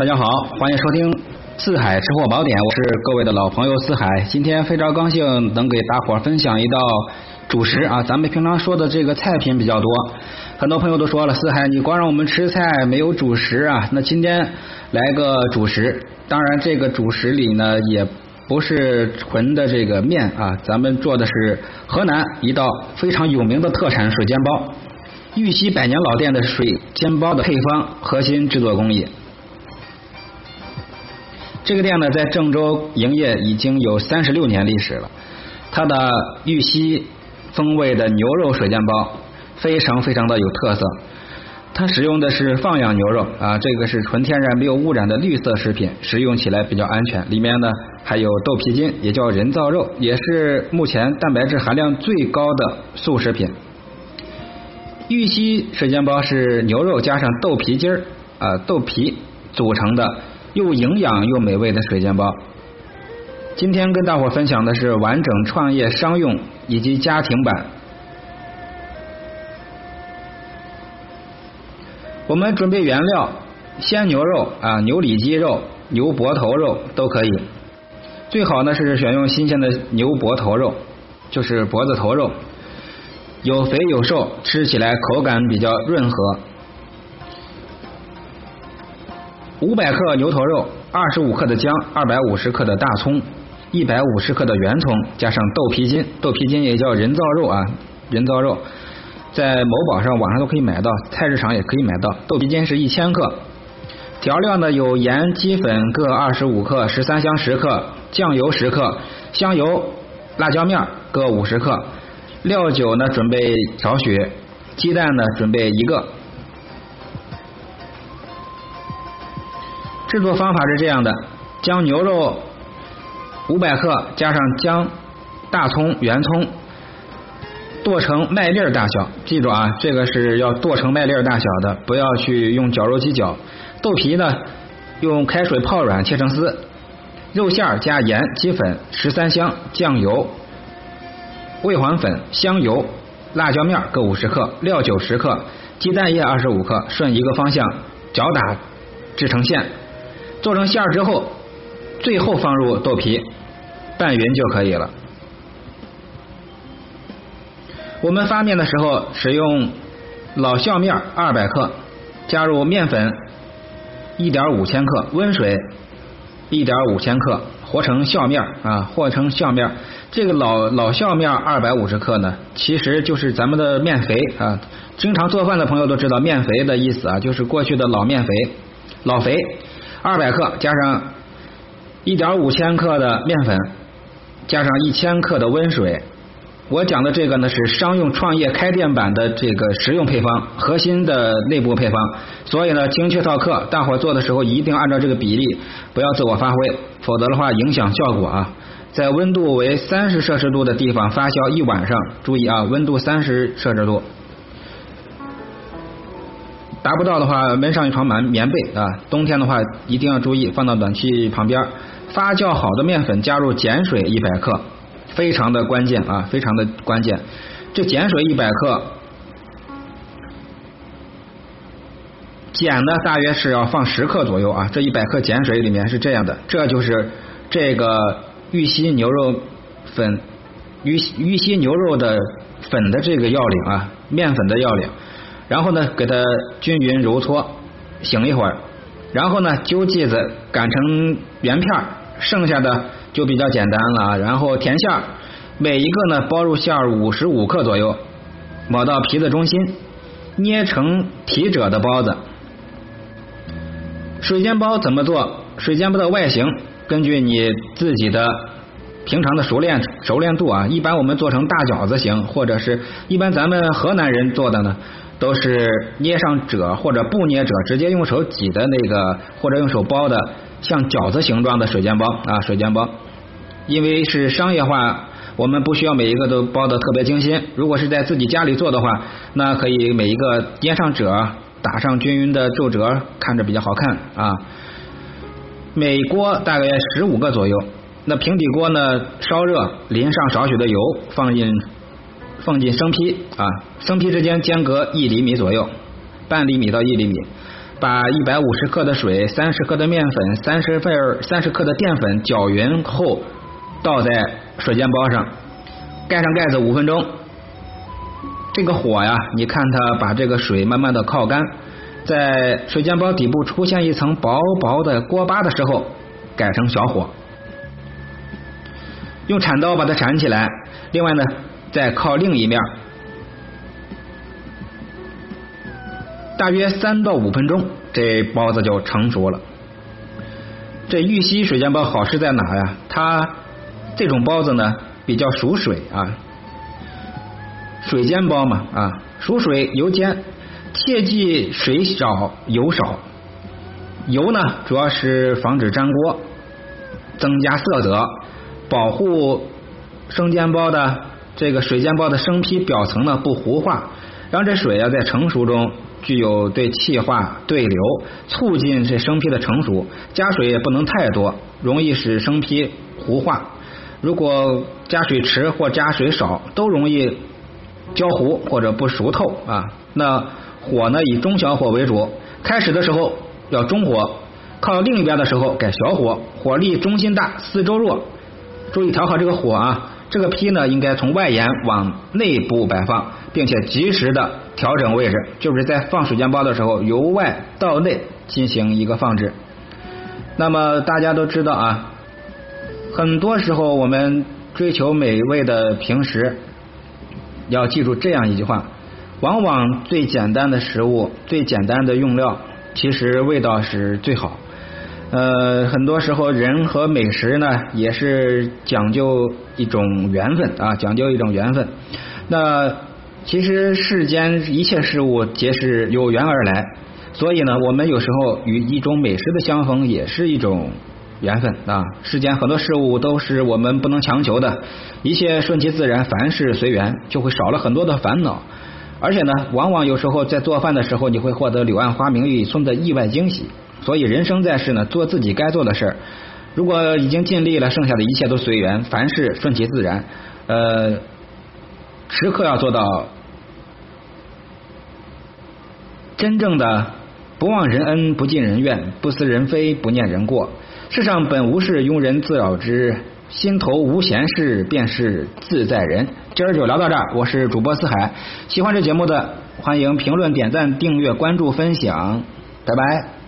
大家好，欢迎收听《四海吃货宝典》，我是各位的老朋友四海。今天非常高兴能给大伙儿分享一道主食啊，咱们平常说的这个菜品比较多，很多朋友都说了，四海你光让我们吃菜没有主食啊，那今天来个主食。当然，这个主食里呢也不是纯的这个面啊，咱们做的是河南一道非常有名的特产水煎包。玉溪百年老店的水煎包的配方核心制作工艺。这个店呢，在郑州营业已经有三十六年历史了。它的玉溪风味的牛肉水煎包非常非常的有特色。它使用的是放养牛肉啊，这个是纯天然没有污染的绿色食品，食用起来比较安全。里面呢还有豆皮筋，也叫人造肉，也是目前蛋白质含量最高的素食品。玉溪水煎包是牛肉加上豆皮筋儿啊豆皮组成的，又营养又美味的水煎包。今天跟大伙分享的是完整创业商用以及家庭版。我们准备原料：鲜牛肉啊、牛里脊肉、牛脖头肉都可以，最好呢是选用新鲜的牛脖头肉，就是脖子头肉。有肥有瘦，吃起来口感比较润和。五百克牛头肉，二十五克的姜，二百五十克的大葱，一百五十克的圆葱，加上豆皮筋，豆皮筋也叫人造肉啊，人造肉，在某宝上、网上都可以买到，菜市场也可以买到。豆皮筋是一千克。调料呢有盐、鸡粉各二十五克，十三香十克，酱油十克，香油、辣椒面各五十克。料酒呢，准备少许；鸡蛋呢，准备一个。制作方法是这样的：将牛肉五百克加上姜、大葱、圆葱剁成麦粒大小，记住啊，这个是要剁成麦粒大小的，不要去用绞肉机绞。豆皮呢，用开水泡软，切成丝。肉馅儿加盐、鸡粉、十三香、酱油。味黄粉、香油、辣椒面各五十克，料酒十克，鸡蛋液二十五克，顺一个方向搅打制成馅。做成馅儿之后，最后放入豆皮，拌匀就可以了。我们发面的时候使用老酵面二百克，加入面粉一点五千克，温水一点五千克。和成酵面啊，和成酵面。这个老老酵面二百五十克呢，其实就是咱们的面肥啊。经常做饭的朋友都知道面肥的意思啊，就是过去的老面肥、老肥。二百克加上一点五千克的面粉，加上一千克的温水。我讲的这个呢是商用创业开店版的这个实用配方，核心的内部配方。所以呢，精确到克，大伙做的时候一定按照这个比例，不要自我发挥，否则的话影响效果啊。在温度为三十摄氏度的地方发酵一晚上，注意啊，温度三十摄氏度。达不到的话，闷上一床棉棉被啊。冬天的话，一定要注意放到暖气旁边。发酵好的面粉加入碱水一百克。非常的关键啊，非常的关键。这碱水一百克，碱呢大约是要放十克左右啊。这一百克碱水里面是这样的，这就是这个玉溪牛肉粉，玉玉溪牛肉的粉的这个要领啊，面粉的要领。然后呢，给它均匀揉搓，醒一会儿，然后呢揪剂子擀成圆片，剩下的。就比较简单了，然后甜馅儿，每一个呢包入馅儿五十五克左右，抹到皮的中心，捏成提褶的包子。水煎包怎么做？水煎包的外形根据你自己的平常的熟练熟练度啊，一般我们做成大饺子形，或者是一般咱们河南人做的呢，都是捏上褶或者不捏褶，直接用手挤的那个，或者用手包的。像饺子形状的水煎包啊，水煎包，因为是商业化，我们不需要每一个都包的特别精心。如果是在自己家里做的话，那可以每一个捏上褶，打上均匀的皱褶，看着比较好看啊。每锅大概十五个左右，那平底锅呢烧热，淋上少许的油，放进放进生坯啊，生坯之间间隔一厘米左右，半厘米到一厘米。把一百五十克的水、三十克的面粉、三十份三十克的淀粉搅匀后，倒在水煎包上，盖上盖子五分钟。这个火呀，你看它把这个水慢慢的靠干，在水煎包底部出现一层薄薄的锅巴的时候，改成小火，用铲刀把它铲起来。另外呢，再靠另一面。大约三到五分钟，这包子就成熟了。这玉溪水煎包好吃在哪呀？它这种包子呢比较属水啊，水煎包嘛啊，属水油煎，切记水少油少。油呢主要是防止粘锅，增加色泽，保护生煎包的这个水煎包的生坯表层呢不糊化，让这水啊在成熟中。具有对气化对流，促进这生坯的成熟。加水也不能太多，容易使生坯糊化。如果加水迟或加水少，都容易焦糊或者不熟透啊。那火呢，以中小火为主。开始的时候要中火，靠另一边的时候改小火，火力中心大，四周弱。注意调好这个火啊。这个坯呢，应该从外沿往内部摆放，并且及时的调整位置，就是在放水煎包的时候，由外到内进行一个放置。那么大家都知道啊，很多时候我们追求美味的平时，要记住这样一句话：往往最简单的食物、最简单的用料，其实味道是最好。呃，很多时候人和美食呢，也是讲究一种缘分啊，讲究一种缘分。那其实世间一切事物皆是有缘而来，所以呢，我们有时候与一种美食的相逢也是一种缘分啊。世间很多事物都是我们不能强求的，一切顺其自然，凡事随缘，就会少了很多的烦恼。而且呢，往往有时候在做饭的时候，你会获得柳暗花明一村的意外惊喜。所以人生在世呢，做自己该做的事儿。如果已经尽力了，剩下的一切都随缘，凡事顺其自然。呃，时刻要做到真正的不忘人恩，不尽人怨，不思人非，不念人过。世上本无事，庸人自扰之。心头无闲事，便是自在人。今儿就聊到这儿，我是主播四海。喜欢这节目的，欢迎评论、点赞、订阅、关注、分享。拜拜。